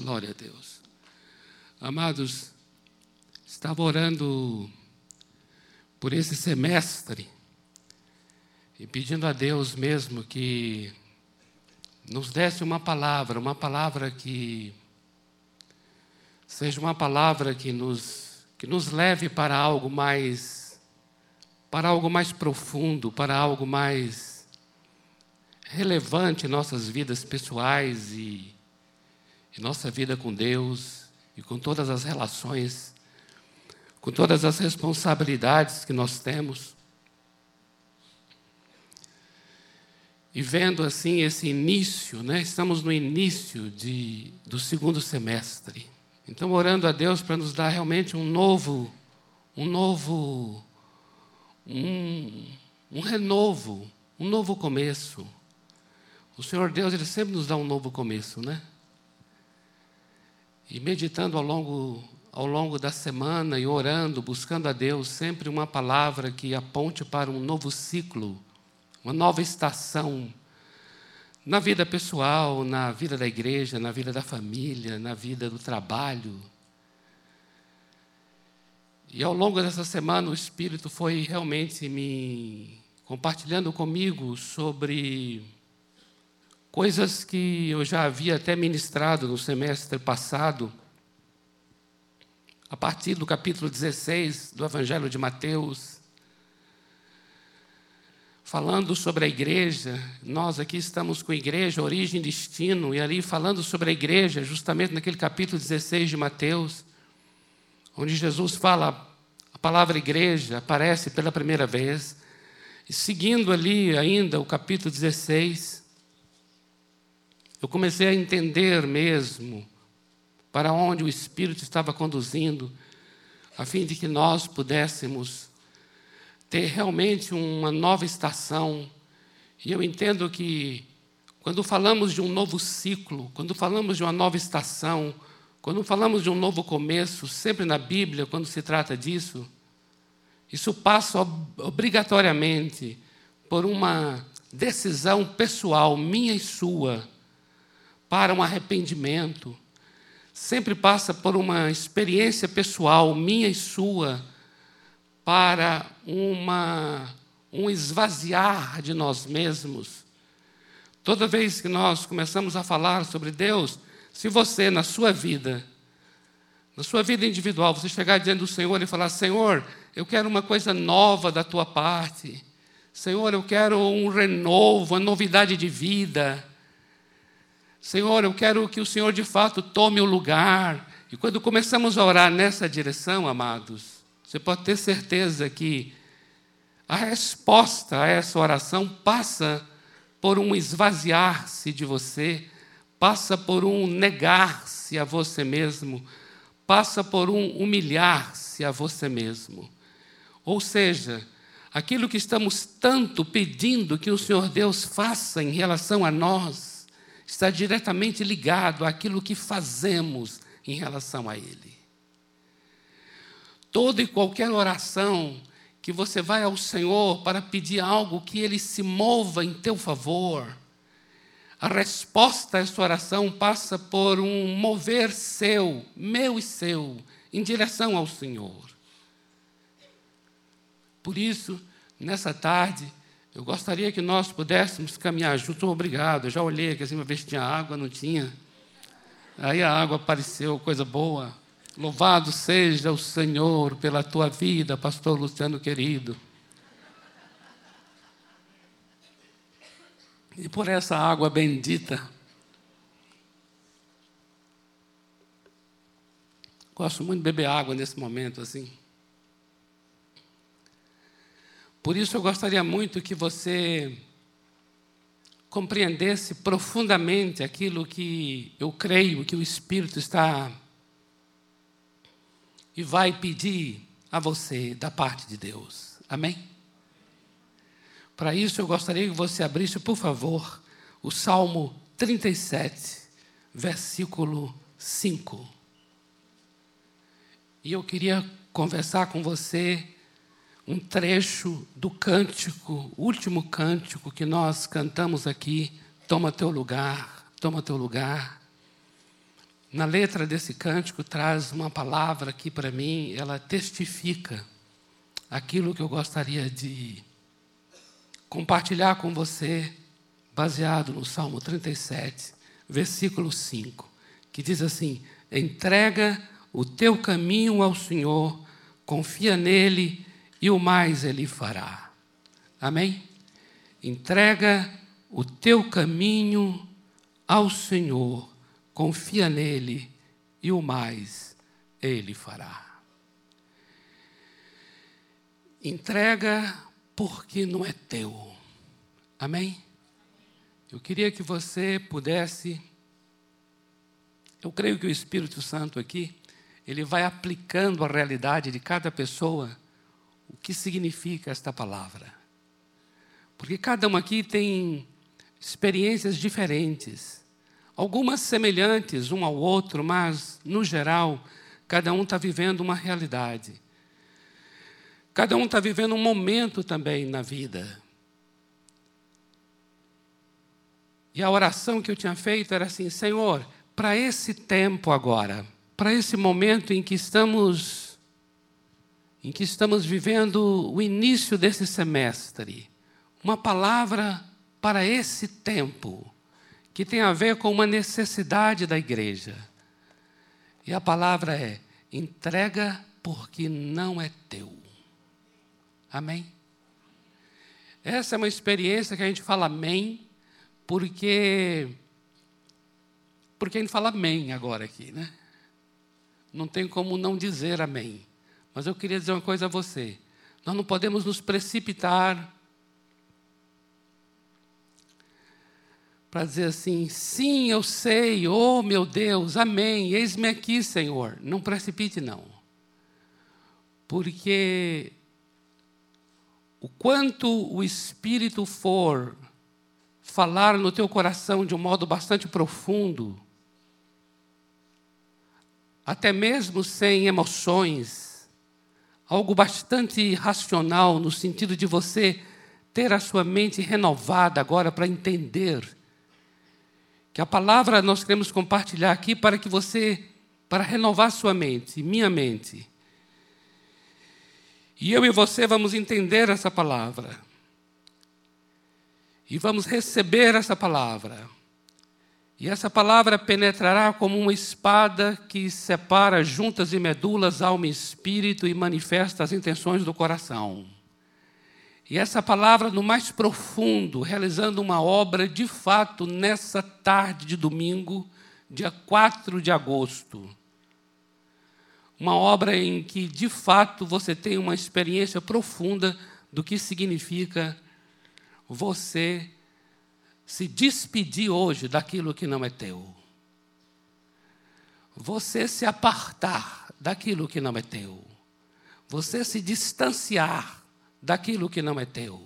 Glória a Deus. Amados, estava orando por esse semestre e pedindo a Deus mesmo que nos desse uma palavra, uma palavra que seja uma palavra que nos, que nos leve para algo mais para algo mais profundo, para algo mais relevante em nossas vidas pessoais e em nossa vida com Deus e com todas as relações, com todas as responsabilidades que nós temos. E vendo assim esse início, né? estamos no início de, do segundo semestre. Então, orando a Deus para nos dar realmente um novo, um novo, um, um renovo, um novo começo. O Senhor Deus, Ele sempre nos dá um novo começo, né? E meditando ao longo, ao longo da semana e orando, buscando a Deus, sempre uma palavra que aponte para um novo ciclo, uma nova estação na vida pessoal, na vida da igreja, na vida da família, na vida do trabalho. E ao longo dessa semana o Espírito foi realmente me compartilhando comigo sobre coisas que eu já havia até ministrado no semestre passado, a partir do capítulo 16 do Evangelho de Mateus, falando sobre a igreja. Nós aqui estamos com a igreja, origem e destino, e ali falando sobre a igreja, justamente naquele capítulo 16 de Mateus, onde Jesus fala, a palavra igreja aparece pela primeira vez, e seguindo ali ainda o capítulo 16, eu comecei a entender mesmo para onde o Espírito estava conduzindo, a fim de que nós pudéssemos ter realmente uma nova estação. E eu entendo que quando falamos de um novo ciclo, quando falamos de uma nova estação, quando falamos de um novo começo, sempre na Bíblia, quando se trata disso, isso passa obrigatoriamente por uma decisão pessoal, minha e sua para um arrependimento, sempre passa por uma experiência pessoal, minha e sua, para uma, um esvaziar de nós mesmos. Toda vez que nós começamos a falar sobre Deus, se você, na sua vida, na sua vida individual, você chegar diante do Senhor e falar: Senhor, eu quero uma coisa nova da tua parte. Senhor, eu quero um renovo, uma novidade de vida. Senhor, eu quero que o Senhor de fato tome o lugar. E quando começamos a orar nessa direção, amados, você pode ter certeza que a resposta a essa oração passa por um esvaziar-se de você, passa por um negar-se a você mesmo, passa por um humilhar-se a você mesmo. Ou seja, aquilo que estamos tanto pedindo que o Senhor Deus faça em relação a nós, está diretamente ligado àquilo que fazemos em relação a Ele. Toda e qualquer oração que você vai ao Senhor para pedir algo que Ele se mova em teu favor, a resposta a essa oração passa por um mover seu, meu e seu, em direção ao Senhor. Por isso, nessa tarde, eu gostaria que nós pudéssemos caminhar juntos. Obrigado. Eu já olhei aqui assim ver se tinha água, não tinha. Aí a água apareceu, coisa boa. Louvado seja o Senhor pela tua vida, pastor Luciano querido. E por essa água bendita. Gosto muito de beber água nesse momento assim. Por isso eu gostaria muito que você compreendesse profundamente aquilo que eu creio que o Espírito está e vai pedir a você da parte de Deus. Amém? Para isso eu gostaria que você abrisse, por favor, o Salmo 37, versículo 5. E eu queria conversar com você um trecho do cântico, último cântico que nós cantamos aqui, Toma teu lugar, toma teu lugar. na letra desse cântico traz uma palavra que para mim ela testifica aquilo que eu gostaria de compartilhar com você, baseado no Salmo 37, versículo 5, que diz assim: Entrega o teu caminho ao Senhor, confia nele e o mais ele fará. Amém? Entrega o teu caminho ao Senhor, confia nele e o mais ele fará. Entrega porque não é teu. Amém? Eu queria que você pudesse. Eu creio que o Espírito Santo aqui, ele vai aplicando a realidade de cada pessoa o que significa esta palavra. Porque cada um aqui tem experiências diferentes algumas semelhantes um ao outro, mas, no geral, cada um está vivendo uma realidade. Cada um está vivendo um momento também na vida. E a oração que eu tinha feito era assim: Senhor, para esse tempo agora, para esse momento em que estamos em que estamos vivendo o início desse semestre, uma palavra para esse tempo que tem a ver com uma necessidade da igreja. E a palavra é: entrega porque não é teu. Amém? Essa é uma experiência que a gente fala amém, porque. Porque a gente fala amém agora aqui, né? Não tem como não dizer amém. Mas eu queria dizer uma coisa a você. Nós não podemos nos precipitar para dizer assim: sim, eu sei, oh meu Deus, amém, eis-me aqui, Senhor. Não precipite, não. Porque o quanto o Espírito for falar no teu coração de um modo bastante profundo, até mesmo sem emoções, algo bastante racional, no sentido de você ter a sua mente renovada agora para entender que a palavra nós queremos compartilhar aqui para que você, para renovar sua mente, minha mente. E eu e você vamos entender essa palavra. E vamos receber essa palavra. E essa palavra penetrará como uma espada que separa juntas e medulas, alma e espírito e manifesta as intenções do coração. E essa palavra, no mais profundo, realizando uma obra de fato nessa tarde de domingo, dia 4 de agosto. Uma obra em que, de fato, você tem uma experiência profunda do que significa você se despedir hoje daquilo que não é teu. Você se apartar daquilo que não é teu. Você se distanciar daquilo que não é teu.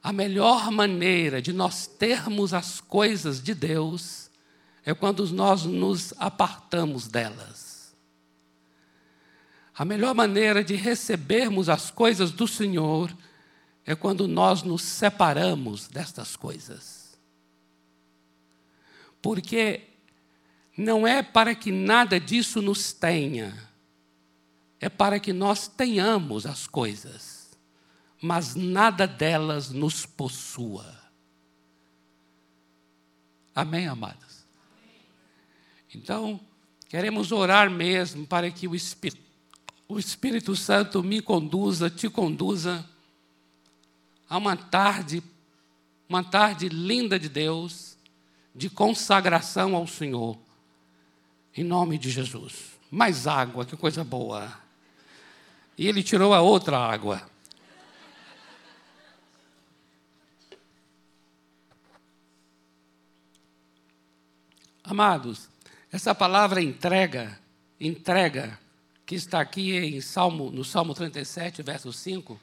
A melhor maneira de nós termos as coisas de Deus é quando nós nos apartamos delas. A melhor maneira de recebermos as coisas do Senhor é quando nós nos separamos destas coisas. Porque não é para que nada disso nos tenha é para que nós tenhamos as coisas, mas nada delas nos possua. Amém, amados? Então, queremos orar mesmo para que o Espírito, o Espírito Santo me conduza, te conduza a uma tarde, uma tarde linda de Deus, de consagração ao Senhor, em nome de Jesus. Mais água, que coisa boa e ele tirou a outra água. Amados, essa palavra entrega, entrega, que está aqui em Salmo, no Salmo 37, verso 5,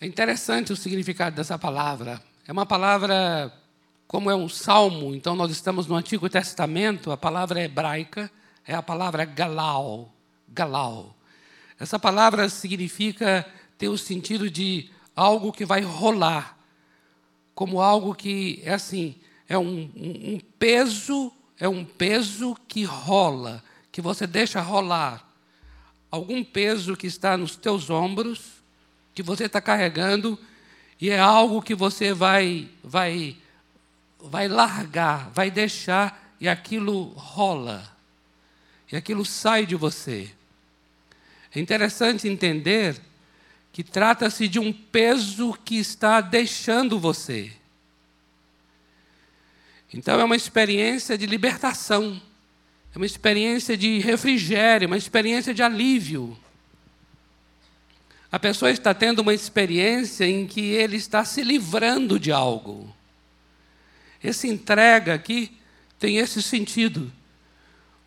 é interessante o significado dessa palavra. É uma palavra, como é um salmo, então nós estamos no Antigo Testamento, a palavra é hebraica é a palavra galau. Galau. Essa palavra significa ter o sentido de algo que vai rolar, como algo que é assim, é um, um, um peso, é um peso que rola, que você deixa rolar. Algum peso que está nos teus ombros, que você está carregando, e é algo que você vai, vai, vai largar, vai deixar, e aquilo rola, e aquilo sai de você. É interessante entender que trata-se de um peso que está deixando você. Então é uma experiência de libertação, é uma experiência de refrigério, uma experiência de alívio. A pessoa está tendo uma experiência em que ele está se livrando de algo. Esse entrega aqui tem esse sentido.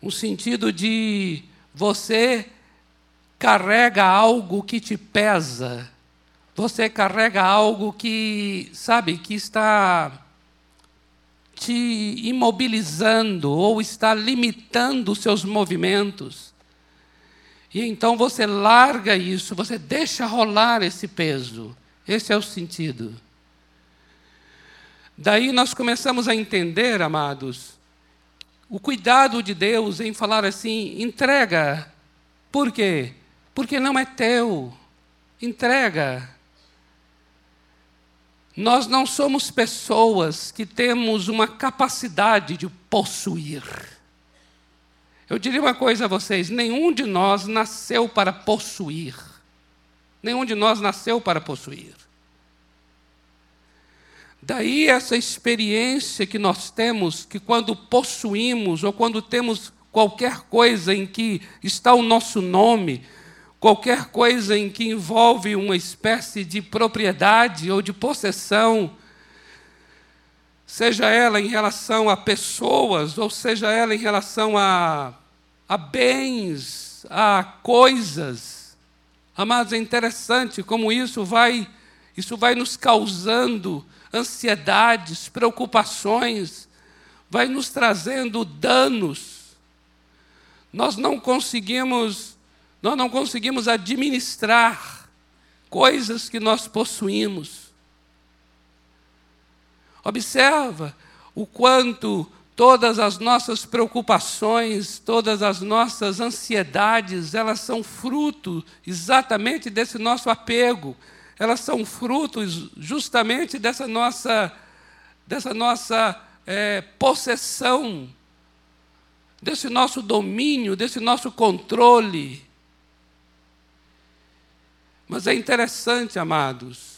Um sentido de você carrega algo que te pesa. Você carrega algo que, sabe, que está te imobilizando ou está limitando os seus movimentos. E então você larga isso, você deixa rolar esse peso. Esse é o sentido. Daí nós começamos a entender, amados, o cuidado de Deus em falar assim: entrega. Por quê? Porque não é teu. Entrega. Nós não somos pessoas que temos uma capacidade de possuir. Eu diria uma coisa a vocês: nenhum de nós nasceu para possuir. Nenhum de nós nasceu para possuir. Daí essa experiência que nós temos, que quando possuímos ou quando temos qualquer coisa em que está o nosso nome, qualquer coisa em que envolve uma espécie de propriedade ou de possessão, seja ela em relação a pessoas, ou seja ela em relação a, a bens, a coisas. Amados, é interessante como isso vai, isso vai nos causando ansiedades, preocupações, vai nos trazendo danos. Nós não conseguimos nós não conseguimos administrar coisas que nós possuímos. Observa o quanto todas as nossas preocupações, todas as nossas ansiedades, elas são fruto exatamente desse nosso apego. Elas são frutos justamente dessa nossa, dessa nossa é, possessão, desse nosso domínio, desse nosso controle. Mas é interessante, amados,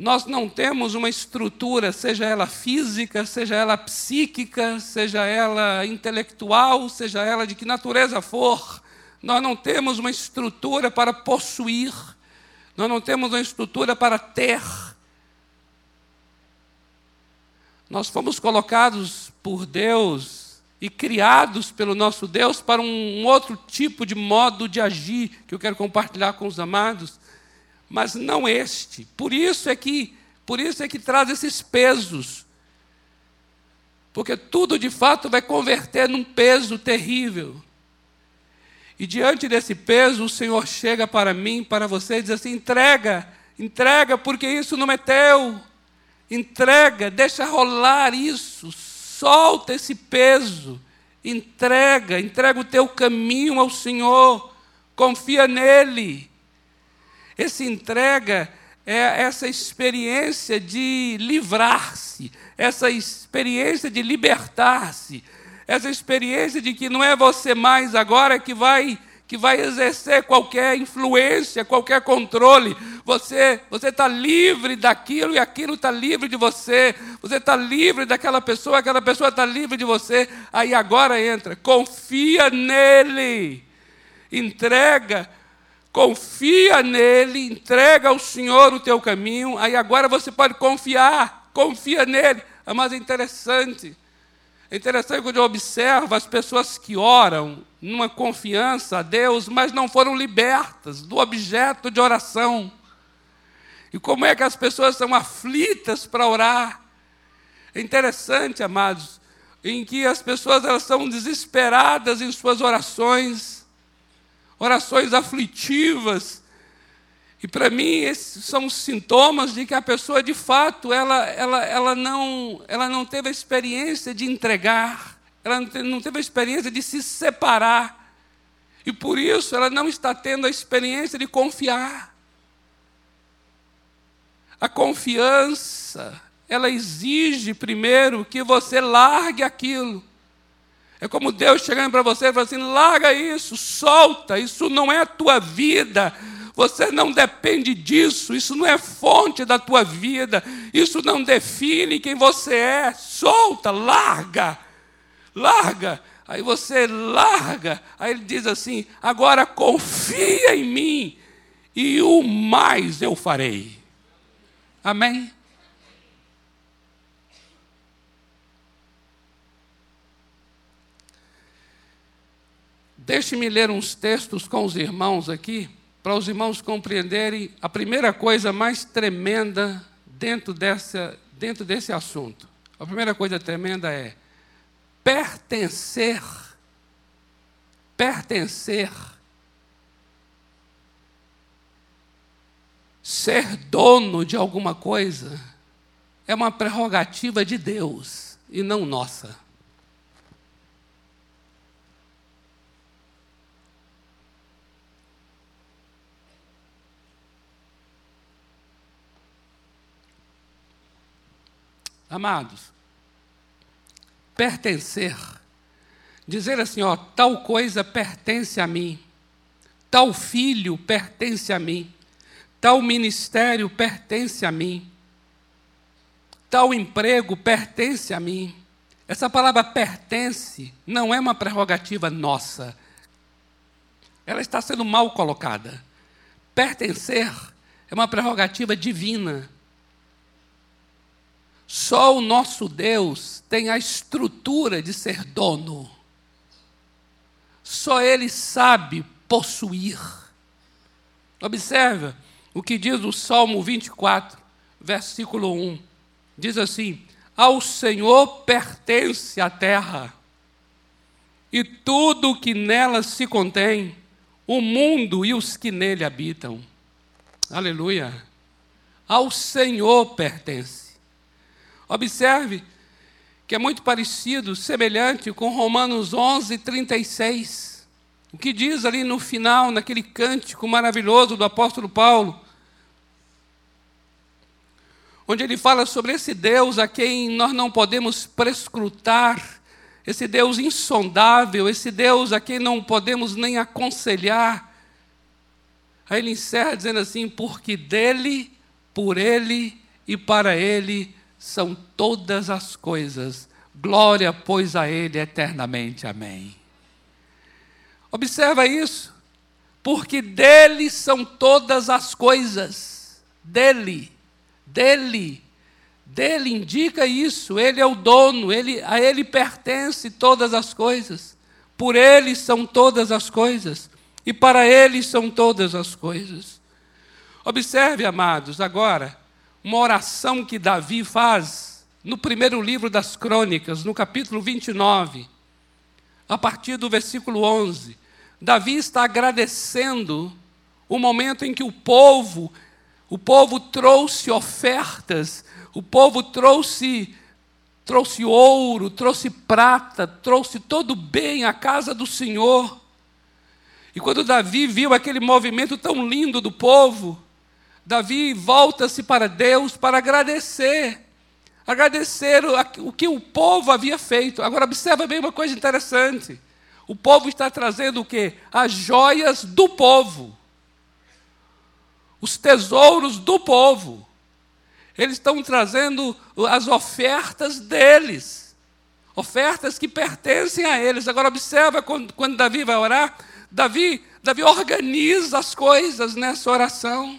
nós não temos uma estrutura, seja ela física, seja ela psíquica, seja ela intelectual, seja ela de que natureza for, nós não temos uma estrutura para possuir, nós não temos uma estrutura para ter. Nós fomos colocados por Deus e criados pelo nosso Deus para um outro tipo de modo de agir que eu quero compartilhar com os amados, mas não este. Por isso é que, por isso é que traz esses pesos. Porque tudo de fato vai converter num peso terrível. E diante desse peso, o Senhor chega para mim, para você e diz assim: entrega, entrega, porque isso não é teu. Entrega, deixa rolar isso, solta esse peso, entrega, entrega o teu caminho ao Senhor, confia nele. Esse entrega é essa experiência de livrar-se, essa experiência de libertar-se, essa experiência de que não é você mais agora que vai que vai exercer qualquer influência, qualquer controle. Você você está livre daquilo e aquilo está livre de você. Você está livre daquela pessoa, aquela pessoa está livre de você. Aí agora entra, confia nele, entrega, confia nele, entrega ao Senhor o teu caminho. Aí agora você pode confiar, confia nele. Mas é interessante é interessante quando eu observo as pessoas que oram numa confiança a Deus, mas não foram libertas do objeto de oração. E como é que as pessoas são aflitas para orar? É interessante, amados, em que as pessoas elas são desesperadas em suas orações, orações aflitivas, E para mim, esses são sintomas de que a pessoa, de fato, ela, ela, ela, não, ela não teve a experiência de entregar, ela não teve a experiência de se separar. E por isso ela não está tendo a experiência de confiar. A confiança, ela exige primeiro que você largue aquilo. É como Deus chegando para você e falando assim: larga isso, solta, isso não é a tua vida. Você não depende disso, isso não é fonte da tua vida, isso não define quem você é. Solta, larga, larga. Aí você larga, aí ele diz assim: agora confia em mim, e o mais eu farei. Amém? Deixe-me ler uns textos com os irmãos aqui, para os irmãos compreenderem a primeira coisa mais tremenda dentro, dessa, dentro desse assunto. A primeira coisa tremenda é pertencer. Pertencer. Ser dono de alguma coisa é uma prerrogativa de Deus e não nossa. Amados, pertencer, dizer assim, ó, tal coisa pertence a mim, tal filho pertence a mim, tal ministério pertence a mim, tal emprego pertence a mim. Essa palavra pertence não é uma prerrogativa nossa. Ela está sendo mal colocada. Pertencer é uma prerrogativa divina. Só o nosso Deus tem a estrutura de ser dono. Só Ele sabe possuir. Observa o que diz o Salmo 24, versículo 1. Diz assim: Ao Senhor pertence a terra e tudo o que nela se contém, o mundo e os que nele habitam. Aleluia. Ao Senhor pertence. Observe que é muito parecido, semelhante com Romanos 11, 36. O que diz ali no final, naquele cântico maravilhoso do apóstolo Paulo, onde ele fala sobre esse Deus a quem nós não podemos prescrutar, esse Deus insondável, esse Deus a quem não podemos nem aconselhar. Aí ele encerra dizendo assim: porque dele, por ele e para ele são todas as coisas. Glória, pois, a Ele eternamente. Amém. Observa isso, porque dele são todas as coisas. Dele, dele, dele indica isso. Ele é o dono, ele, a Ele pertence todas as coisas. Por Ele são todas as coisas, e para Ele são todas as coisas. Observe, amados, agora uma oração que Davi faz no primeiro livro das Crônicas, no capítulo 29, a partir do versículo 11. Davi está agradecendo o momento em que o povo, o povo trouxe ofertas, o povo trouxe trouxe ouro, trouxe prata, trouxe todo bem à casa do Senhor. E quando Davi viu aquele movimento tão lindo do povo, Davi volta-se para Deus para agradecer. Agradecer o que o povo havia feito. Agora, observa bem uma coisa interessante. O povo está trazendo o quê? As joias do povo. Os tesouros do povo. Eles estão trazendo as ofertas deles. Ofertas que pertencem a eles. Agora, observa quando, quando Davi vai orar. Davi, Davi organiza as coisas nessa oração.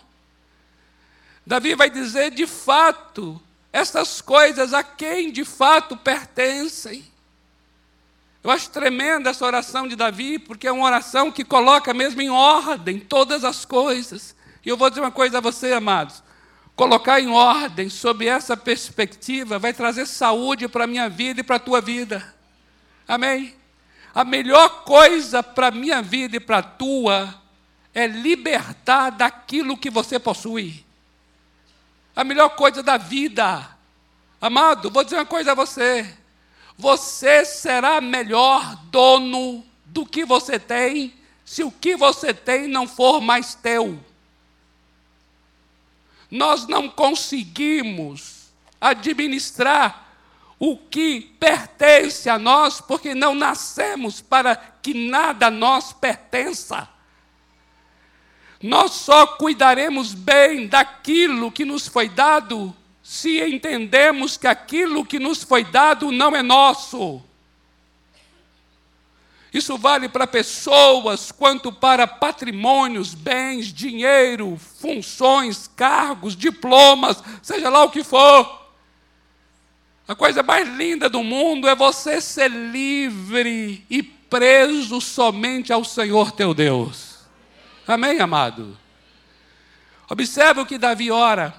Davi vai dizer de fato essas coisas a quem de fato pertencem. Eu acho tremenda essa oração de Davi, porque é uma oração que coloca mesmo em ordem todas as coisas. E eu vou dizer uma coisa a você, amados. Colocar em ordem sob essa perspectiva vai trazer saúde para a minha vida e para a tua vida. Amém? A melhor coisa para a minha vida e para a tua é libertar daquilo que você possui. A melhor coisa da vida. Amado, vou dizer uma coisa a você. Você será melhor dono do que você tem se o que você tem não for mais teu. Nós não conseguimos administrar o que pertence a nós, porque não nascemos para que nada a nós pertença. Nós só cuidaremos bem daquilo que nos foi dado se entendemos que aquilo que nos foi dado não é nosso. Isso vale para pessoas quanto para patrimônios, bens, dinheiro, funções, cargos, diplomas, seja lá o que for. A coisa mais linda do mundo é você ser livre e preso somente ao Senhor teu Deus. Amém, amado? Observe o que Davi ora.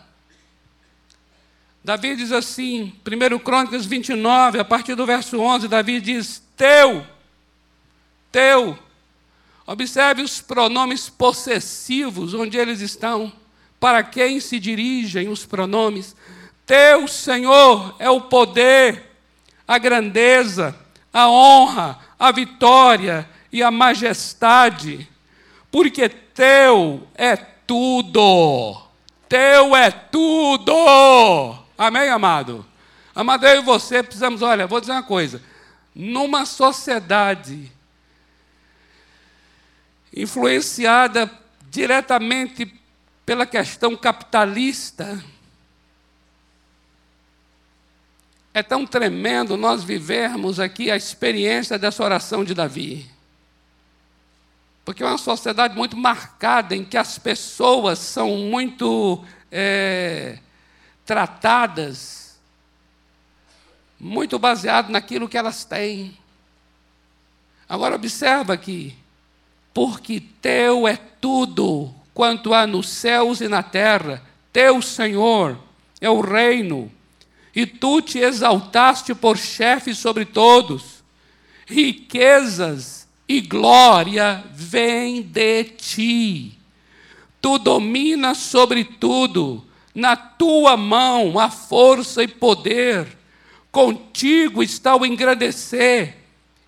Davi diz assim, 1 Crônicas 29, a partir do verso 11, Davi diz: Teu, teu. Observe os pronomes possessivos, onde eles estão, para quem se dirigem os pronomes. Teu, Senhor, é o poder, a grandeza, a honra, a vitória e a majestade, porque teu é tudo. Teu é tudo. Amém, amado? Amado, eu e você precisamos, olha, vou dizer uma coisa. Numa sociedade influenciada diretamente pela questão capitalista, é tão tremendo nós vivermos aqui a experiência dessa oração de Davi. Porque é uma sociedade muito marcada em que as pessoas são muito é, tratadas muito baseado naquilo que elas têm. Agora observa aqui, porque teu é tudo quanto há nos céus e na terra, teu Senhor é o reino, e tu te exaltaste por chefe sobre todos, riquezas e glória vêm de ti. Tu dominas sobre tudo, na tua mão há força e poder, contigo está o engrandecer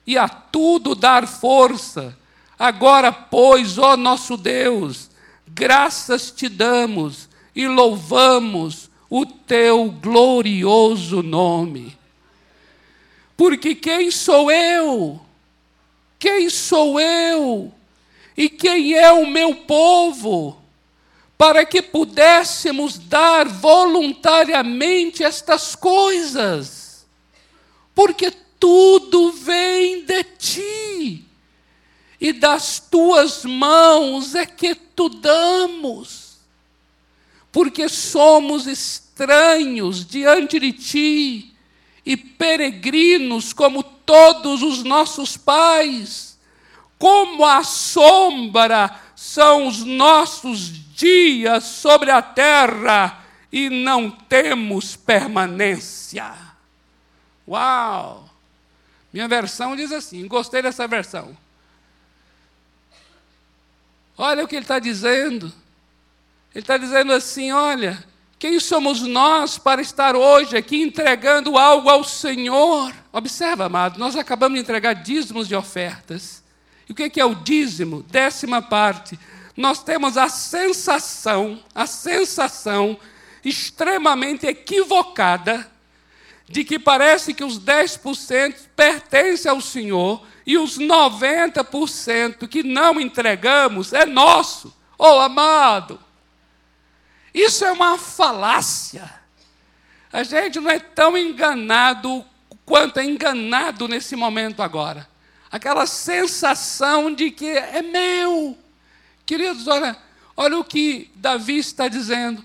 e a tudo dar força. Agora, pois, ó nosso Deus, graças te damos e louvamos o teu glorioso nome. Porque quem sou eu? Quem sou eu? E quem é o meu povo? para que pudéssemos dar voluntariamente estas coisas, porque tudo vem de ti, e das tuas mãos é que tu damos, porque somos estranhos diante de ti e peregrinos como todos os nossos pais, como a sombra são os nossos dias sobre a terra e não temos permanência. Uau! Minha versão diz assim, gostei dessa versão. Olha o que ele está dizendo. Ele está dizendo assim: olha, quem somos nós para estar hoje aqui entregando algo ao Senhor? Observa, amado, nós acabamos de entregar dízimos de ofertas. E o que é o dízimo? Décima parte nós temos a sensação, a sensação extremamente equivocada de que parece que os 10% pertencem ao Senhor e os 90% que não entregamos é nosso. Oh, amado, isso é uma falácia. A gente não é tão enganado quanto é enganado nesse momento agora. Aquela sensação de que é meu, Queridos, olha, olha o que Davi está dizendo.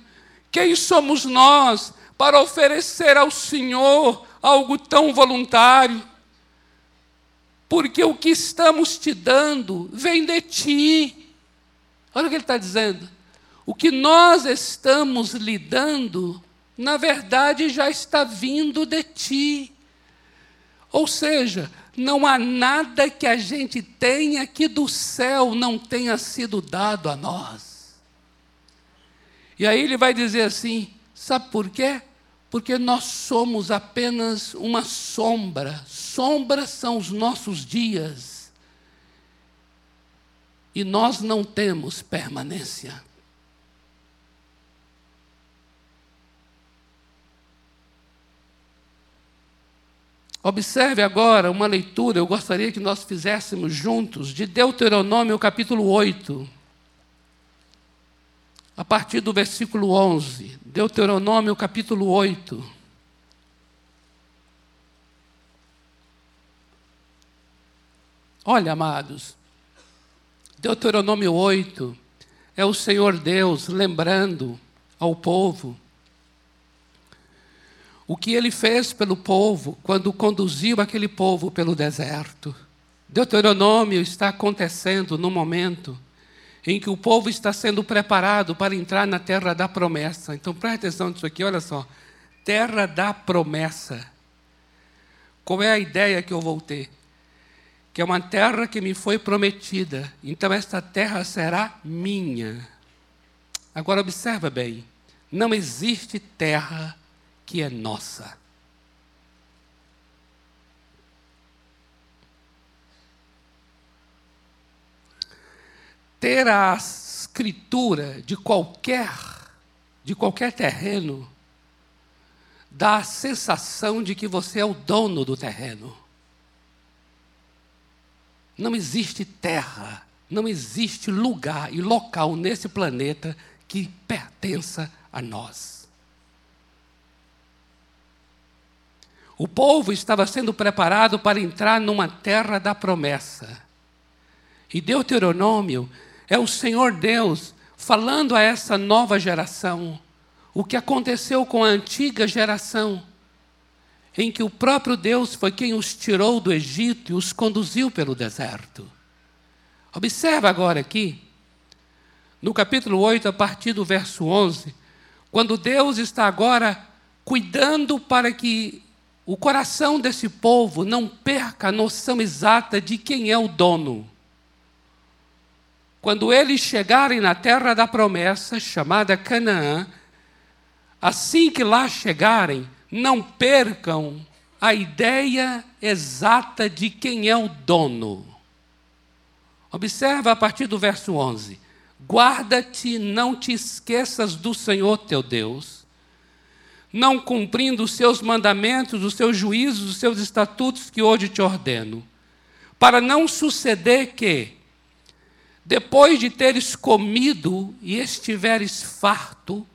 Quem somos nós para oferecer ao Senhor algo tão voluntário? Porque o que estamos te dando vem de ti. Olha o que ele está dizendo. O que nós estamos lhe dando, na verdade, já está vindo de ti. Ou seja, não há nada que a gente tenha que do céu não tenha sido dado a nós. E aí ele vai dizer assim: sabe por quê? Porque nós somos apenas uma sombra. Sombras são os nossos dias. E nós não temos permanência. Observe agora uma leitura, eu gostaria que nós fizéssemos juntos, de Deuteronômio capítulo 8, a partir do versículo 11. Deuteronômio capítulo 8. Olha, amados, Deuteronômio 8 é o Senhor Deus lembrando ao povo o que ele fez pelo povo quando conduziu aquele povo pelo deserto. Deuteronômio está acontecendo no momento em que o povo está sendo preparado para entrar na terra da promessa. Então preste atenção nisso aqui, olha só. Terra da promessa. Qual é a ideia que eu vou ter? Que é uma terra que me foi prometida. Então esta terra será minha. Agora observa bem. Não existe terra que é nossa. Ter a escritura de qualquer de qualquer terreno dá a sensação de que você é o dono do terreno. Não existe terra, não existe lugar e local nesse planeta que pertença a nós. O povo estava sendo preparado para entrar numa terra da promessa. E Deuteronômio é o Senhor Deus falando a essa nova geração o que aconteceu com a antiga geração, em que o próprio Deus foi quem os tirou do Egito e os conduziu pelo deserto. Observa agora aqui, no capítulo 8, a partir do verso 11, quando Deus está agora cuidando para que o coração desse povo não perca a noção exata de quem é o dono. Quando eles chegarem na terra da promessa, chamada Canaã, assim que lá chegarem, não percam a ideia exata de quem é o dono. Observa a partir do verso 11: Guarda-te, não te esqueças do Senhor teu Deus não cumprindo os seus mandamentos, os seus juízos, os seus estatutos que hoje te ordeno. Para não suceder que, depois de teres comido e estiveres farto,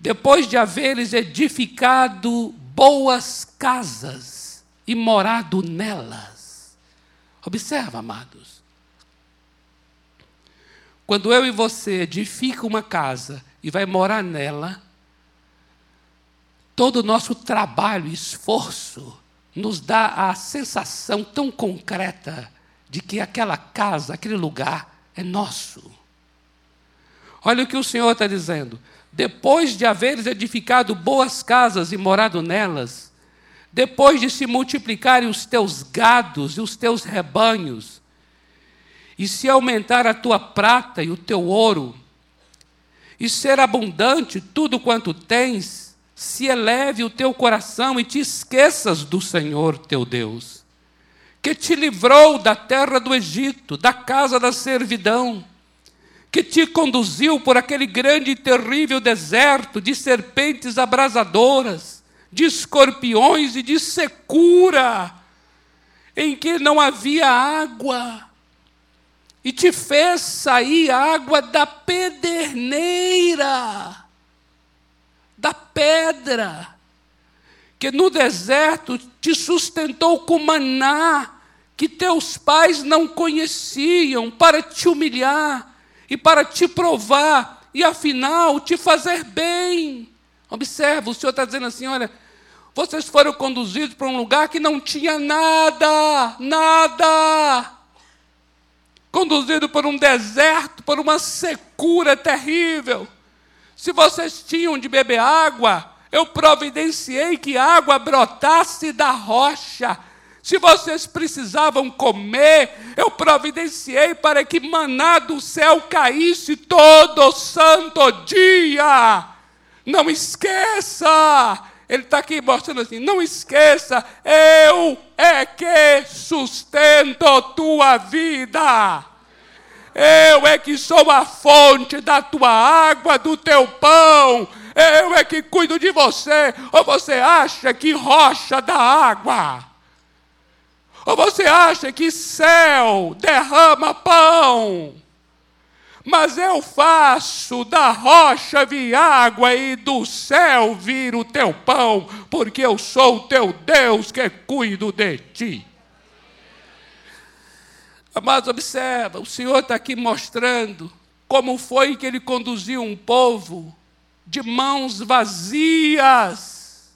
depois de haveres edificado boas casas e morado nelas. Observa, amados. Quando eu e você edifica uma casa e vai morar nela, todo o nosso trabalho e esforço nos dá a sensação tão concreta de que aquela casa, aquele lugar é nosso. Olha o que o Senhor está dizendo. Depois de haveres edificado boas casas e morado nelas, depois de se multiplicarem os teus gados e os teus rebanhos, e se aumentar a tua prata e o teu ouro, e ser abundante tudo quanto tens, se eleve o teu coração e te esqueças do Senhor teu Deus, que te livrou da terra do Egito, da casa da servidão, que te conduziu por aquele grande e terrível deserto de serpentes abrasadoras, de escorpiões e de secura, em que não havia água, e te fez sair água da pederneira da pedra, que no deserto te sustentou com maná, que teus pais não conheciam, para te humilhar e para te provar, e afinal te fazer bem. Observa, o Senhor está dizendo assim: olha, vocês foram conduzidos para um lugar que não tinha nada, nada. Conduzido por um deserto, por uma secura terrível. Se vocês tinham de beber água, eu providenciei que água brotasse da rocha, Se vocês precisavam comer, eu providenciei para que maná do céu caísse todo santo dia. Não esqueça, ele está aqui mostrando assim: não esqueça, eu é que sustento tua vida. Eu é que sou a fonte da tua água, do teu pão. Eu é que cuido de você. Ou você acha que rocha dá água? Ou você acha que céu derrama pão? Mas eu faço da rocha vir água e do céu vir o teu pão, porque eu sou o teu Deus que cuido de ti. Amados, observa, o Senhor está aqui mostrando como foi que ele conduziu um povo de mãos vazias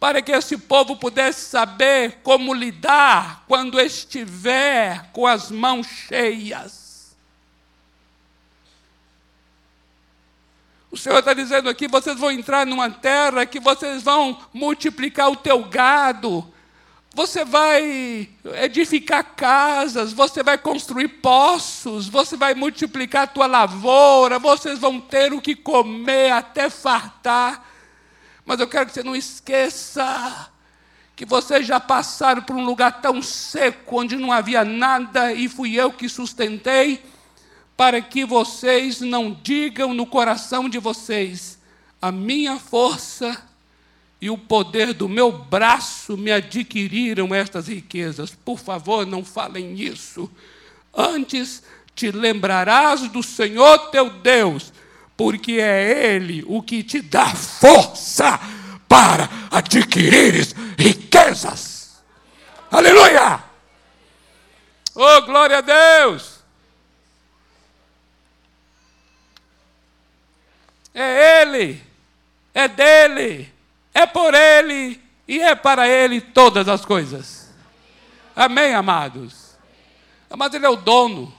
para que esse povo pudesse saber como lidar quando estiver com as mãos cheias. O Senhor está dizendo aqui: vocês vão entrar numa terra que vocês vão multiplicar o teu gado, você vai edificar casas, você vai construir poços, você vai multiplicar a tua lavoura, vocês vão ter o que comer até fartar. Mas eu quero que você não esqueça que vocês já passaram por um lugar tão seco, onde não havia nada, e fui eu que sustentei, para que vocês não digam no coração de vocês: a minha força e o poder do meu braço me adquiriram estas riquezas. Por favor, não falem isso. Antes te lembrarás do Senhor teu Deus porque é Ele o que te dá força para adquirires riquezas. Aleluia! Oh, glória a Deus! É Ele, é dele, é por Ele e é para Ele todas as coisas. Amém, amados? Mas Ele é o dono.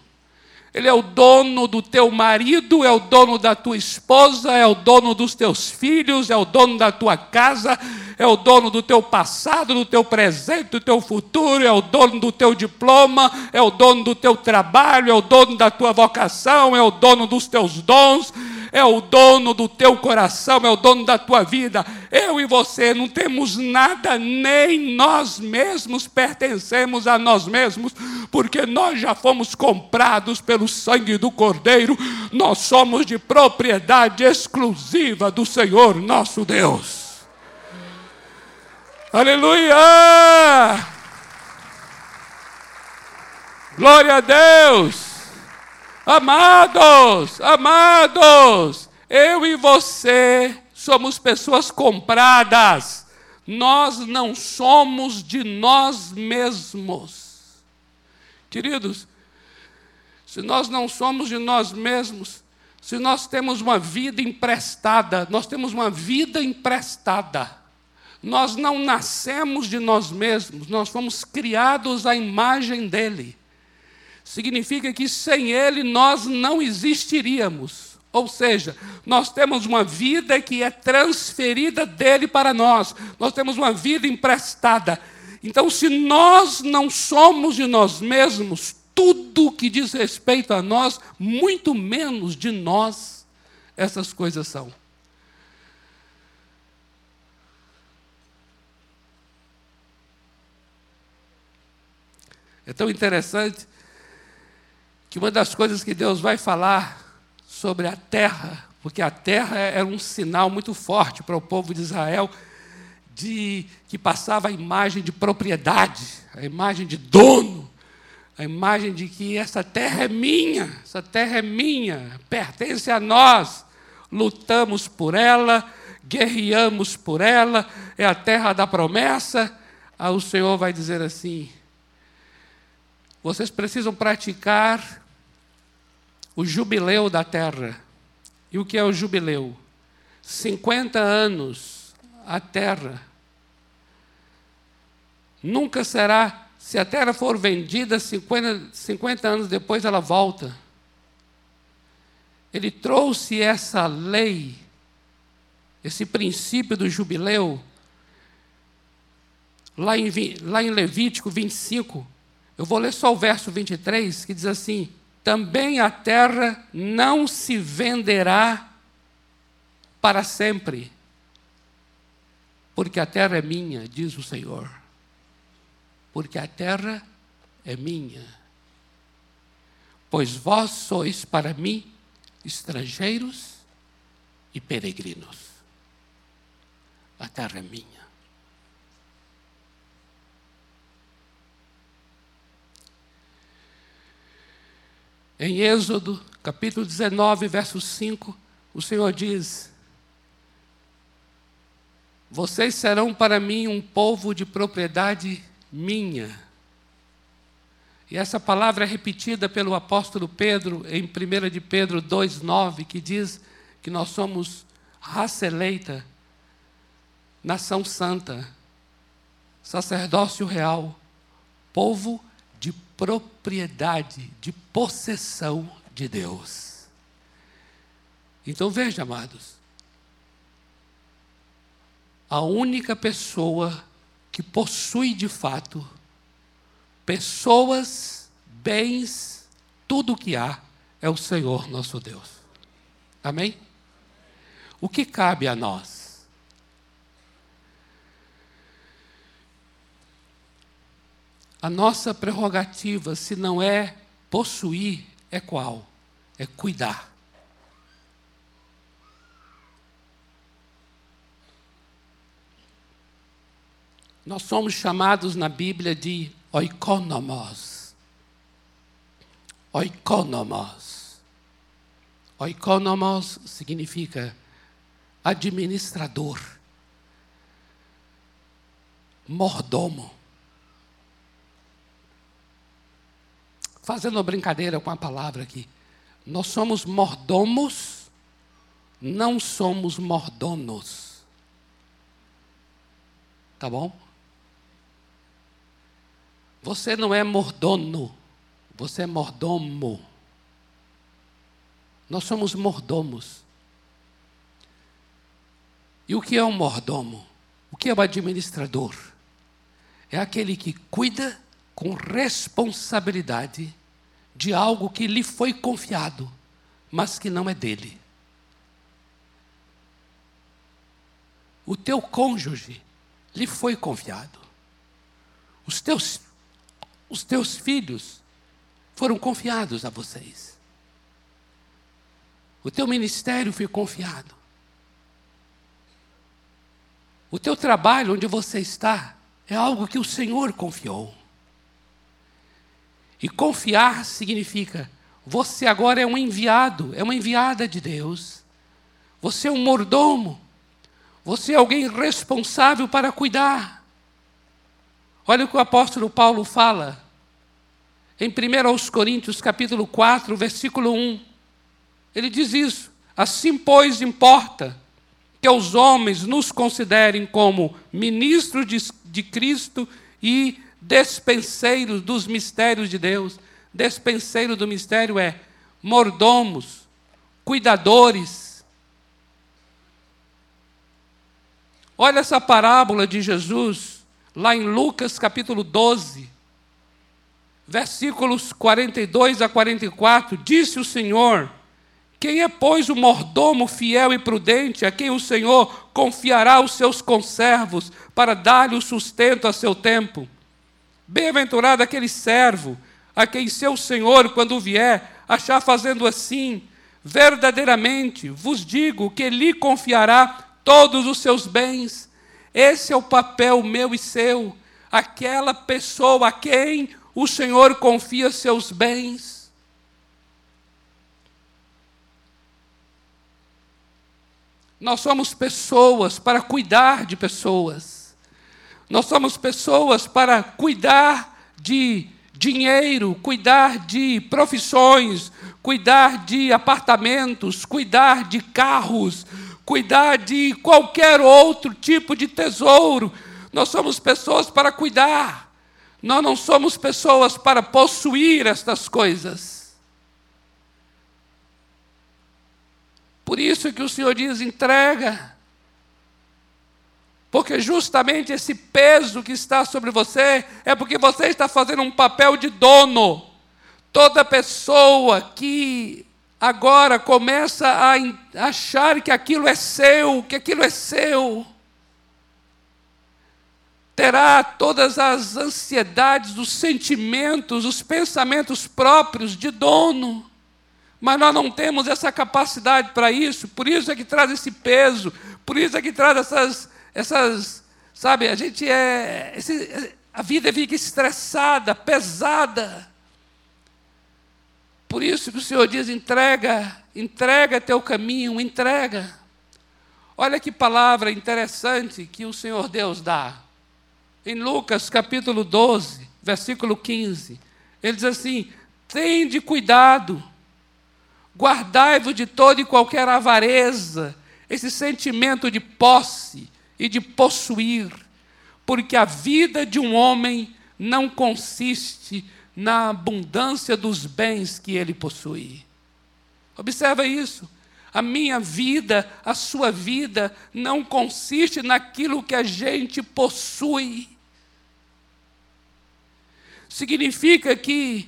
Ele é o dono do teu marido, é o dono da tua esposa, é o dono dos teus filhos, é o dono da tua casa, é o dono do teu passado, do teu presente, do teu futuro, é o dono do teu diploma, é o dono do teu trabalho, é o dono da tua vocação, é o dono dos teus dons, é o dono do teu coração, é o dono da tua vida. Eu e você não temos nada, nem nós mesmos pertencemos a nós mesmos, porque nós já fomos comprados pelo sangue do Cordeiro, nós somos de propriedade exclusiva do Senhor nosso Deus. Aleluia! Glória a Deus! Amados, amados, eu e você somos pessoas compradas. Nós não somos de nós mesmos. Queridos, se nós não somos de nós mesmos, se nós temos uma vida emprestada, nós temos uma vida emprestada. Nós não nascemos de nós mesmos, nós fomos criados à imagem dele significa que sem Ele nós não existiríamos. Ou seja, nós temos uma vida que é transferida dele para nós, nós temos uma vida emprestada. Então, se nós não somos de nós mesmos, tudo que diz respeito a nós, muito menos de nós, essas coisas são. É tão interessante que uma das coisas que Deus vai falar sobre a terra, porque a terra era um sinal muito forte para o povo de Israel, de que passava a imagem de propriedade, a imagem de dono, a imagem de que essa terra é minha, essa terra é minha, pertence a nós, lutamos por ela, guerreamos por ela, é a terra da promessa. Aí o Senhor vai dizer assim: vocês precisam praticar o jubileu da terra. E o que é o jubileu? 50 anos a terra. Nunca será, se a terra for vendida, 50, 50 anos depois ela volta. Ele trouxe essa lei, esse princípio do jubileu, lá em, lá em Levítico 25, eu vou ler só o verso 23, que diz assim: Também a terra não se venderá para sempre, porque a terra é minha, diz o Senhor. Porque a terra é minha. Pois vós sois para mim estrangeiros e peregrinos. A terra é minha. Em Êxodo, capítulo 19, verso 5, o Senhor diz: Vocês serão para mim um povo de propriedade minha. E essa palavra é repetida pelo apóstolo Pedro em 1 de Pedro 2,9, que diz que nós somos raça eleita, nação santa, sacerdócio real, povo de propriedade, de possessão de Deus. Então veja, amados, a única pessoa que possui de fato pessoas, bens, tudo o que há é o Senhor nosso Deus. Amém? O que cabe a nós? A nossa prerrogativa, se não é possuir, é qual? É cuidar. Nós somos chamados na Bíblia de oikonomos. Oikonomos. Oikonomos significa administrador, mordomo. Fazendo uma brincadeira com a palavra aqui. Nós somos mordomos, não somos mordonos. Tá bom? Você não é mordono, você é mordomo. Nós somos mordomos. E o que é um mordomo? O que é o administrador? É aquele que cuida com responsabilidade de algo que lhe foi confiado, mas que não é dele. O teu cônjuge lhe foi confiado. Os teus, os teus filhos foram confiados a vocês. O teu ministério foi confiado. O teu trabalho onde você está é algo que o Senhor confiou. E confiar significa você agora é um enviado, é uma enviada de Deus. Você é um mordomo. Você é alguém responsável para cuidar. Olha o que o apóstolo Paulo fala em 1 Coríntios capítulo 4, versículo 1. Ele diz isso. Assim, pois, importa que os homens nos considerem como ministros de, de Cristo e despenseiros dos mistérios de Deus. Despenseiro do mistério é mordomos, cuidadores. Olha essa parábola de Jesus, lá em Lucas capítulo 12, versículos 42 a 44. Disse o Senhor: Quem é, pois, o mordomo fiel e prudente, a quem o Senhor confiará os seus conservos para dar-lhe o sustento a seu tempo? Bem-aventurado aquele servo a quem seu senhor, quando vier, achar fazendo assim. Verdadeiramente vos digo que lhe confiará todos os seus bens. Esse é o papel meu e seu. Aquela pessoa a quem o Senhor confia seus bens. Nós somos pessoas para cuidar de pessoas. Nós somos pessoas para cuidar de dinheiro, cuidar de profissões, cuidar de apartamentos, cuidar de carros, cuidar de qualquer outro tipo de tesouro. Nós somos pessoas para cuidar. Nós não somos pessoas para possuir estas coisas. Por isso que o Senhor diz: entrega Porque justamente esse peso que está sobre você é porque você está fazendo um papel de dono. Toda pessoa que agora começa a achar que aquilo é seu, que aquilo é seu, terá todas as ansiedades, os sentimentos, os pensamentos próprios de dono. Mas nós não temos essa capacidade para isso, por isso é que traz esse peso, por isso é que traz essas, essas sabe, a gente é, esse, a vida fica estressada, pesada. Por isso que o Senhor diz: entrega, entrega teu caminho, entrega. Olha que palavra interessante que o Senhor Deus dá. Em Lucas capítulo 12, versículo 15, ele diz assim: Tende cuidado, guardai-vos de toda e qualquer avareza, esse sentimento de posse e de possuir, porque a vida de um homem não consiste na abundância dos bens que ele possui. Observa isso. A minha vida, a sua vida, não consiste naquilo que a gente possui. Significa que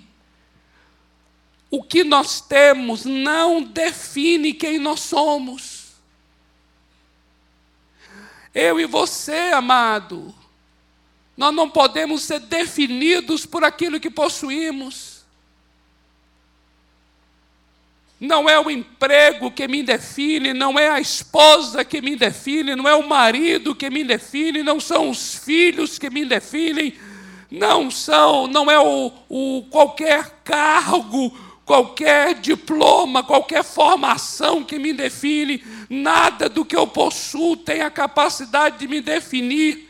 o que nós temos não define quem nós somos. Eu e você, amado, nós não podemos ser definidos por aquilo que possuímos. Não é o emprego que me define, não é a esposa que me define, não é o marido que me define, não são os filhos que me definem, não são, não é o, o qualquer cargo, qualquer diploma, qualquer formação que me define, nada do que eu possuo tem a capacidade de me definir.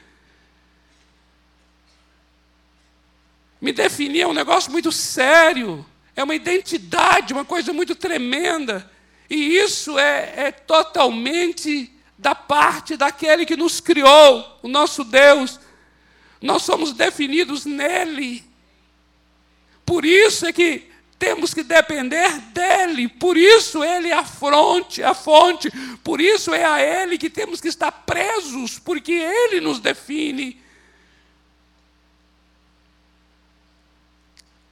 Me definir é um negócio muito sério, é uma identidade, uma coisa muito tremenda. E isso é, é totalmente da parte daquele que nos criou, o nosso Deus. Nós somos definidos nele. Por isso é que temos que depender dele, por isso ele é a fonte, a fonte, por isso é a ele que temos que estar presos, porque ele nos define.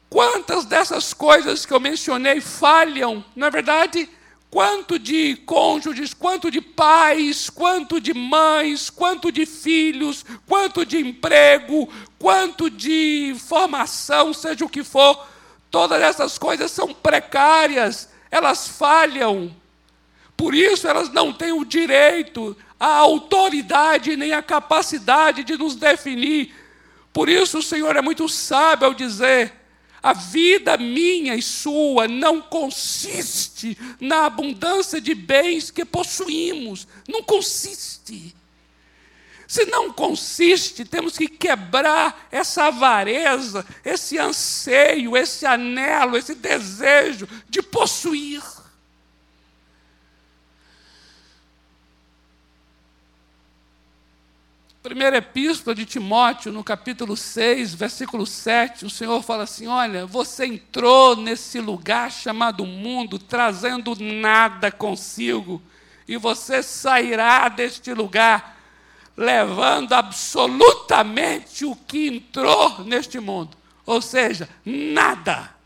Quantas dessas coisas que eu mencionei falham? Na verdade, quanto de cônjuges, quanto de pais, quanto de mães, quanto de filhos, quanto de emprego, quanto de formação, seja o que for, todas essas coisas são precárias, elas falham. Por isso elas não têm o direito, a autoridade nem a capacidade de nos definir. Por isso o Senhor é muito sábio ao dizer: a vida minha e sua não consiste na abundância de bens que possuímos. Não consiste. Se não consiste, temos que quebrar essa avareza, esse anseio, esse anelo, esse desejo de possuir. Primeira epístola de Timóteo, no capítulo 6, versículo 7, o Senhor fala assim: Olha, você entrou nesse lugar chamado mundo, trazendo nada consigo, e você sairá deste lugar levando absolutamente o que entrou neste mundo, ou seja, nada.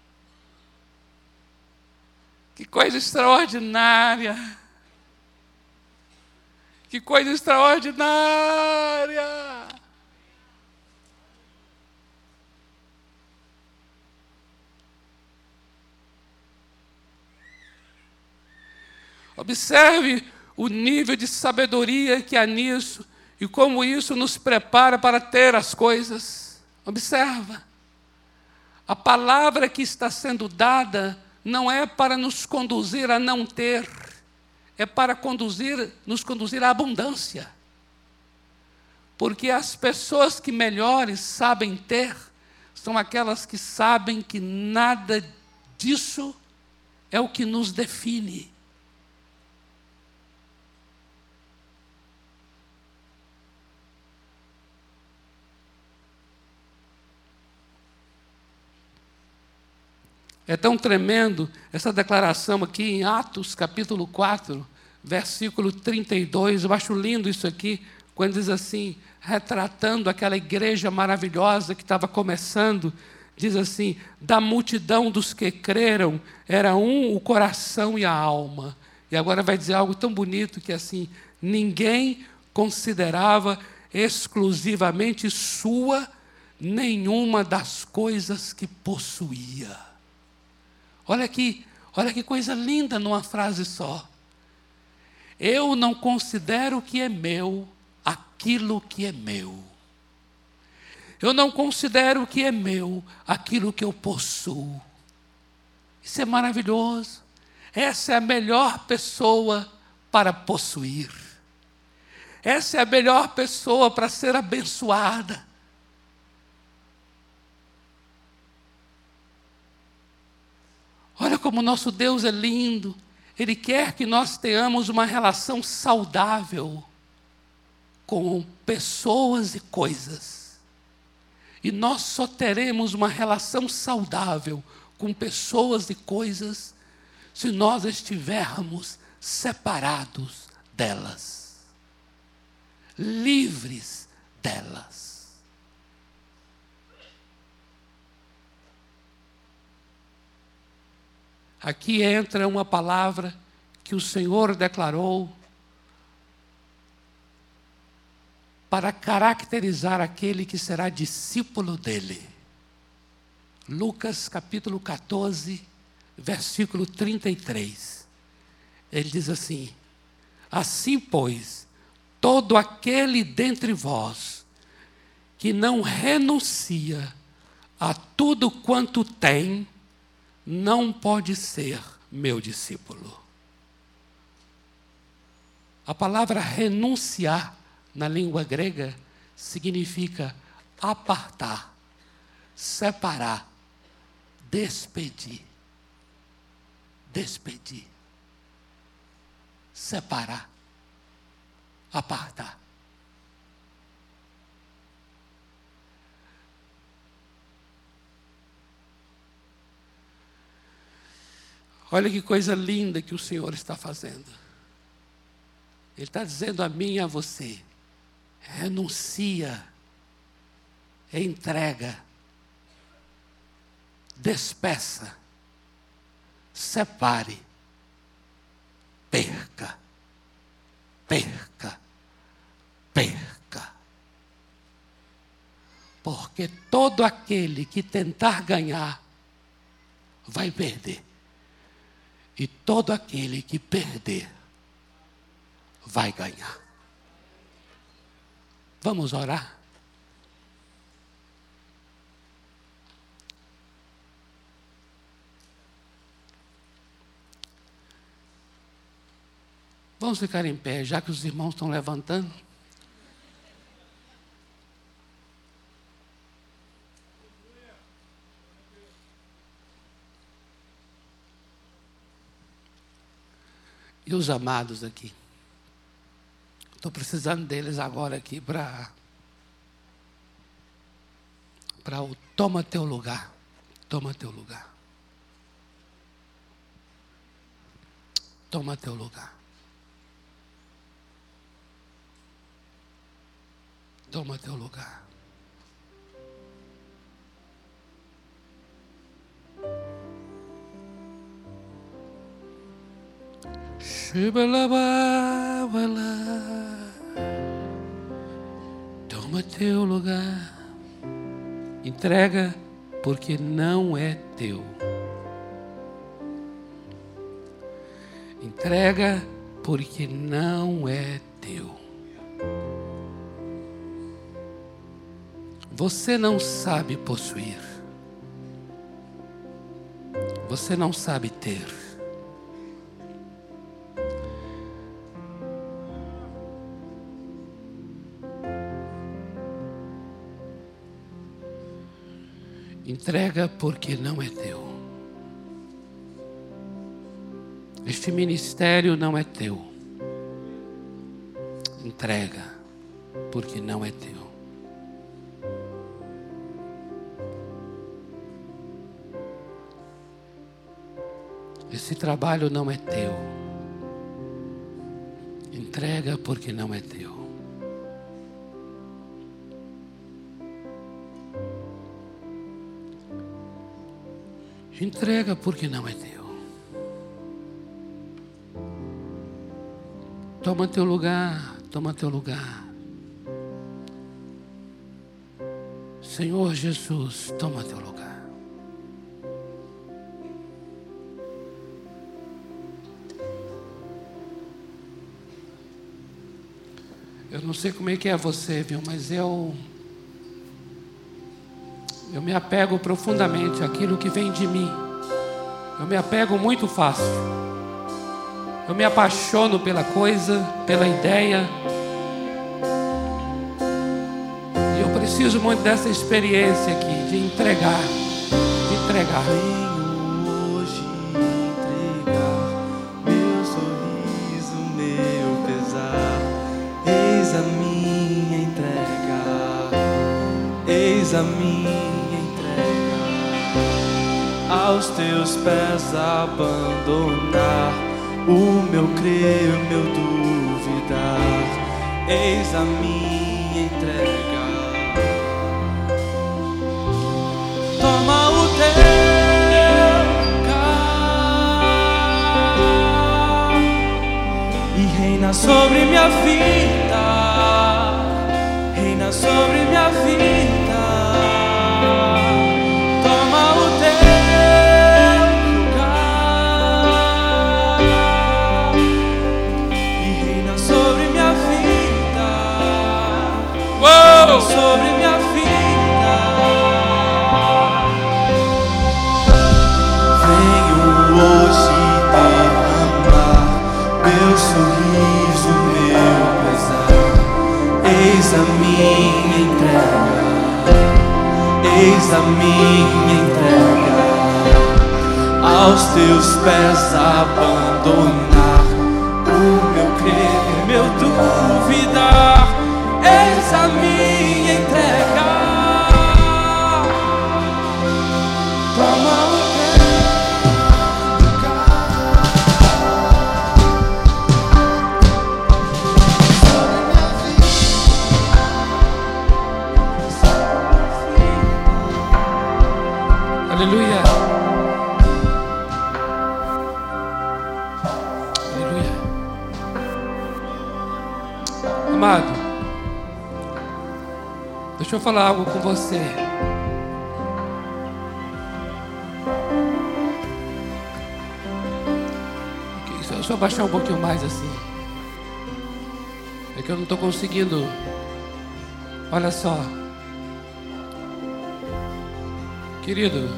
Que coisa extraordinária. Que coisa extraordinária! Observe o nível de sabedoria que há nisso e como isso nos prepara para ter as coisas. Observa. A palavra que está sendo dada não é para nos conduzir a não ter é para conduzir, nos conduzir à abundância. Porque as pessoas que melhores sabem ter são aquelas que sabem que nada disso é o que nos define. É tão tremendo essa declaração aqui em Atos capítulo 4, versículo 32. Eu acho lindo isso aqui, quando diz assim, retratando aquela igreja maravilhosa que estava começando, diz assim: da multidão dos que creram, era um o coração e a alma. E agora vai dizer algo tão bonito que assim, ninguém considerava exclusivamente sua nenhuma das coisas que possuía. Olha aqui, olha que coisa linda numa frase só. Eu não considero que é meu aquilo que é meu. Eu não considero que é meu aquilo que eu possuo. Isso é maravilhoso. Essa é a melhor pessoa para possuir. Essa é a melhor pessoa para ser abençoada. Olha como nosso Deus é lindo. Ele quer que nós tenhamos uma relação saudável com pessoas e coisas. E nós só teremos uma relação saudável com pessoas e coisas se nós estivermos separados delas, livres delas. Aqui entra uma palavra que o Senhor declarou para caracterizar aquele que será discípulo dele. Lucas capítulo 14, versículo 33. Ele diz assim: Assim, pois, todo aquele dentre vós que não renuncia a tudo quanto tem, não pode ser meu discípulo. A palavra renunciar na língua grega significa apartar, separar, despedir. Despedir. Separar. Apartar. Olha que coisa linda que o Senhor está fazendo. Ele está dizendo a mim e a você: renuncia, entrega, despeça, separe, perca, perca, perca. Porque todo aquele que tentar ganhar vai perder. E todo aquele que perder vai ganhar. Vamos orar? Vamos ficar em pé, já que os irmãos estão levantando. E os amados aqui? Estou precisando deles agora aqui para. Para o toma teu lugar. Toma teu lugar. Toma teu lugar. Toma teu lugar. Toma teu lugar. Entrega porque não é teu. Entrega porque não é teu. Você não sabe possuir. Você não sabe ter. Entrega porque não é teu. Este ministério não é teu. Entrega porque não é teu. Esse trabalho não é teu. Entrega porque não é teu. Entrega porque não é teu. Toma teu lugar, toma teu lugar. Senhor Jesus, toma teu lugar. Eu não sei como é que é você, viu, mas eu eu me apego profundamente àquilo que vem de mim. Eu me apego muito fácil. Eu me apaixono pela coisa, pela ideia. E eu preciso muito dessa experiência aqui, de entregar, de entregar. Teus pés abandonar o meu crer, o meu duvidar. Eis a minha entrega. Toma o teu lugar e reina sobre minha vida, hoje derramar meu sorriso, meu pesar. Eis a minha entrega, eis a minha entrega. Aos teus pés abandonar deixa eu falar algo com você. Se eu baixar um pouquinho mais assim. É que eu não estou conseguindo. Olha só. Querido,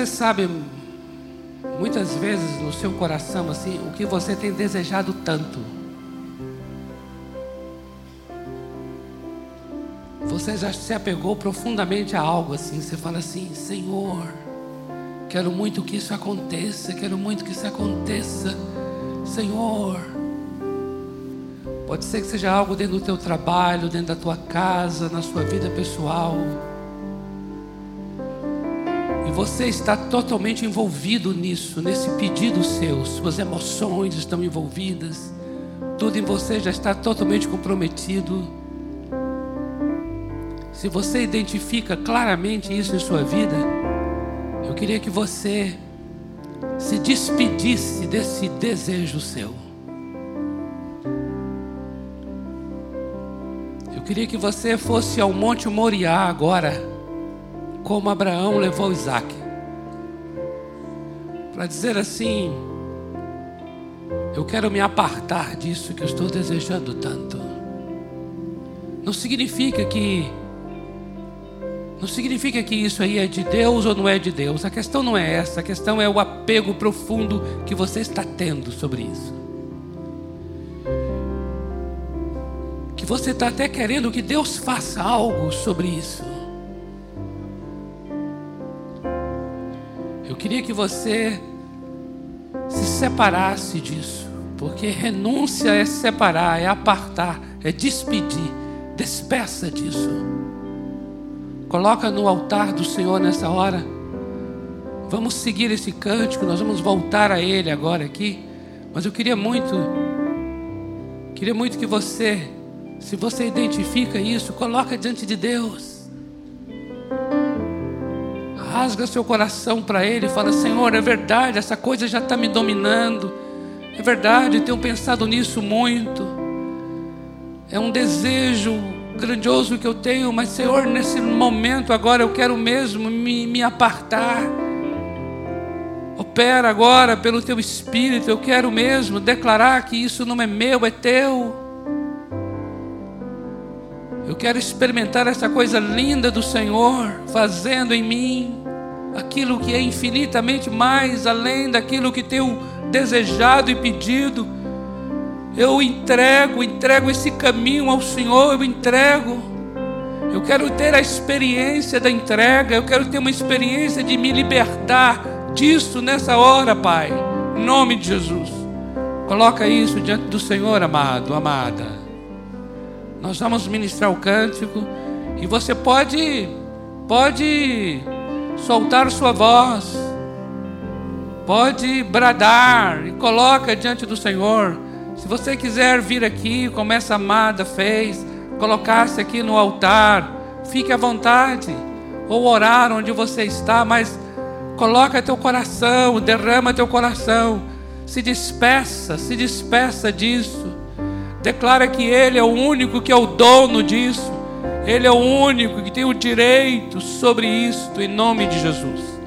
Você sabe, muitas vezes no seu coração, assim, o que você tem desejado tanto. Você já se apegou profundamente a algo assim. Você fala assim: Senhor, quero muito que isso aconteça, quero muito que isso aconteça. Senhor, pode ser que seja algo dentro do teu trabalho, dentro da tua casa, na sua vida pessoal. E você está totalmente envolvido nisso, nesse pedido seu. Suas emoções estão envolvidas. Tudo em você já está totalmente comprometido. Se você identifica claramente isso em sua vida, eu queria que você se despedisse desse desejo seu. Eu queria que você fosse ao Monte Moriá agora, como Abraão levou Isaac, para dizer assim: Eu quero me apartar disso que eu estou desejando tanto. Não significa que não significa que isso aí é de Deus ou não é de Deus. A questão não é essa. A questão é o apego profundo que você está tendo sobre isso. Que você está até querendo que Deus faça algo sobre isso. Queria que você se separasse disso. Porque renúncia é separar, é apartar, é despedir. Despeça disso. Coloca no altar do Senhor nessa hora. Vamos seguir esse cântico, nós vamos voltar a ele agora aqui. Mas eu queria muito Queria muito que você, se você identifica isso, coloca diante de Deus. Rasga seu coração para Ele e fala: Senhor, é verdade, essa coisa já está me dominando. É verdade, tenho pensado nisso muito. É um desejo grandioso que eu tenho, mas Senhor, nesse momento agora eu quero mesmo me, me apartar. Opera agora pelo teu espírito, eu quero mesmo declarar que isso não é meu, é teu. Eu quero experimentar essa coisa linda do Senhor fazendo em mim aquilo que é infinitamente mais além daquilo que tenho desejado e pedido. Eu entrego, entrego esse caminho ao Senhor, eu entrego. Eu quero ter a experiência da entrega, eu quero ter uma experiência de me libertar disso nessa hora, Pai. Em nome de Jesus. Coloca isso diante do Senhor, amado, amada. Nós vamos ministrar o cântico e você pode pode soltar sua voz. Pode bradar e coloca diante do Senhor. Se você quiser vir aqui, como essa amada fez, colocar-se aqui no altar, fique à vontade. Ou orar onde você está, mas coloca teu coração, derrama teu coração. Se despeça, se despeça disso. Declara que Ele é o único que é o dono disso. Ele é o único que tem o direito sobre isto, em nome de Jesus.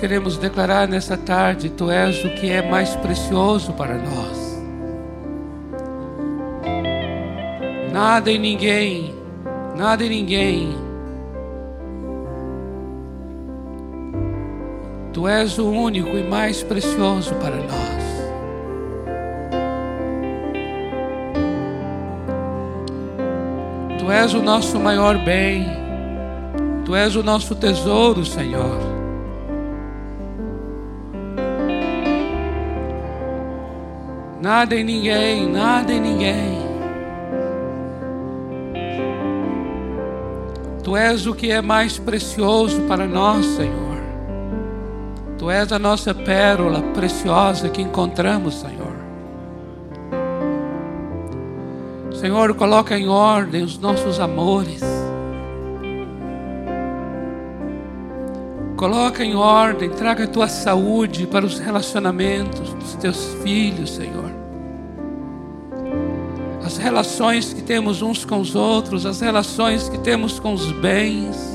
Queremos declarar nessa tarde: Tu és o que é mais precioso para nós. Nada e ninguém, nada e ninguém Tu és o único e mais precioso para nós. Tu és o nosso maior bem. Tu és o nosso tesouro, Senhor. Nada em ninguém, nada em ninguém. Tu és o que é mais precioso para nós, Senhor. Tu és a nossa pérola preciosa que encontramos, Senhor. Senhor, coloca em ordem os nossos amores. Coloca em ordem, traga a tua saúde para os relacionamentos dos teus filhos, Senhor. Relações que temos uns com os outros, as relações que temos com os bens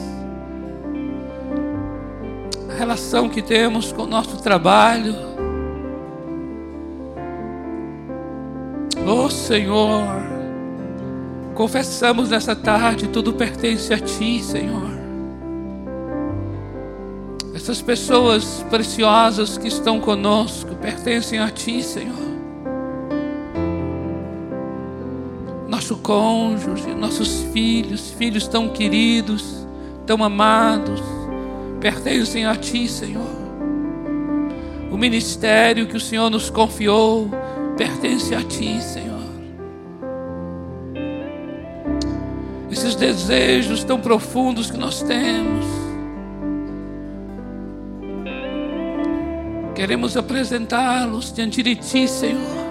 relação que temos com o nosso trabalho. Oh Senhor, confessamos nessa tarde, tudo pertence a Ti, Senhor. Essas pessoas preciosas que estão conosco pertencem a Ti, Senhor. Nosso cônjuge, nossos filhos, filhos tão queridos, tão amados pertencem a Ti, Senhor. O ministério que o Senhor nos confiou pertence a Ti, Senhor. Esses desejos tão profundos que nós temos, queremos apresentá-los diante de Ti, Senhor.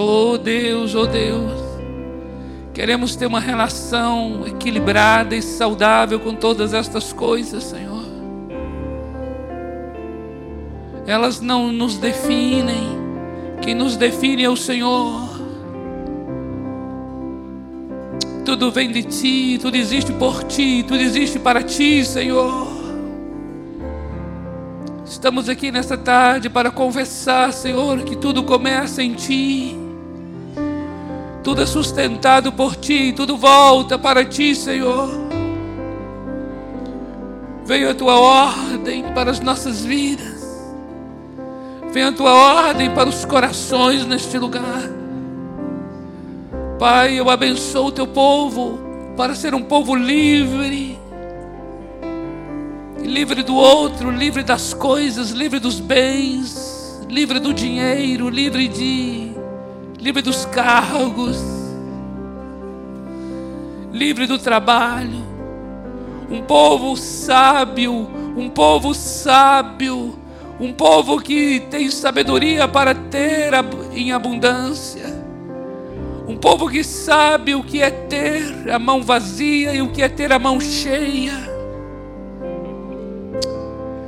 Oh Deus, oh Deus. Queremos ter uma relação equilibrada e saudável com todas estas coisas, Senhor. Elas não nos definem, quem nos define é o Senhor. Tudo vem de Ti, tudo existe por Ti, tudo existe para Ti, Senhor. Estamos aqui nesta tarde para confessar, Senhor, que tudo começa em Ti tudo é sustentado por Ti, tudo volta para Ti, Senhor. Venha a Tua ordem para as nossas vidas, venha a Tua ordem para os corações neste lugar. Pai, eu abençoo o Teu povo para ser um povo livre, livre do outro, livre das coisas, livre dos bens, livre do dinheiro, livre de livre dos cargos, livre do trabalho. Um povo sábio, um povo sábio, um povo que tem sabedoria para ter em abundância. Um povo que sabe o que é ter a mão vazia e o que é ter a mão cheia.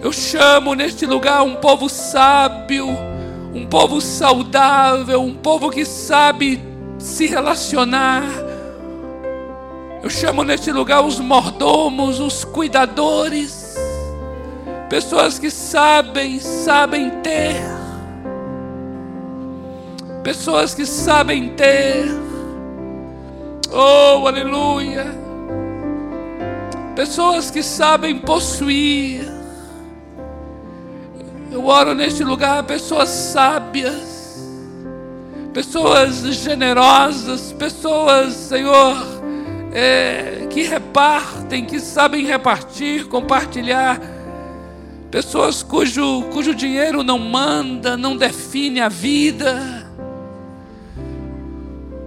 Eu chamo neste lugar um povo sábio um povo saudável, um povo que sabe se relacionar. Eu chamo neste lugar os mordomos, os cuidadores, pessoas que sabem, sabem ter, pessoas que sabem ter. Oh, aleluia! Pessoas que sabem possuir eu oro neste lugar pessoas sábias, pessoas generosas, pessoas, Senhor, é, que repartem, que sabem repartir, compartilhar, pessoas cujo, cujo dinheiro não manda, não define a vida,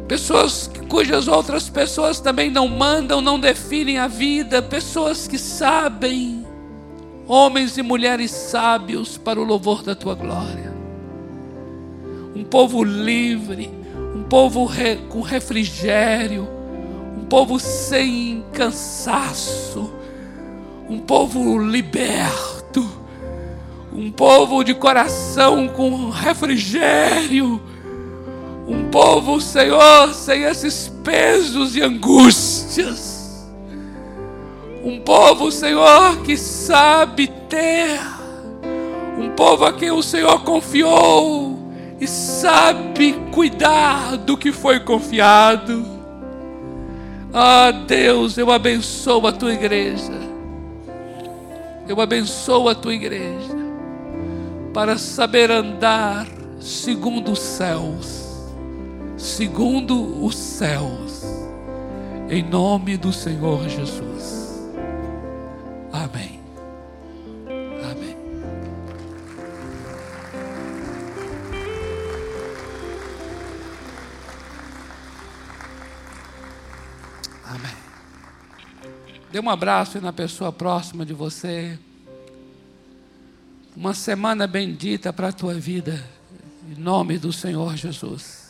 pessoas cujas outras pessoas também não mandam, não definem a vida, pessoas que sabem homens e mulheres sábios para o louvor da tua glória. Um povo livre, um povo re, com refrigério, um povo sem cansaço, um povo liberto, um povo de coração com refrigério, um povo, Senhor, sem esses pesos e angústias um povo, Senhor, que sabe ter. Um povo a quem o Senhor confiou e sabe cuidar do que foi confiado. Ah, Deus, eu abençoo a tua igreja. Eu abençoo a tua igreja para saber andar segundo os céus, segundo os céus, em nome do Senhor Jesus. Amém. Amém. Amém. Dê um abraço na pessoa próxima de você. Uma semana bendita para a tua vida. Em nome do Senhor Jesus.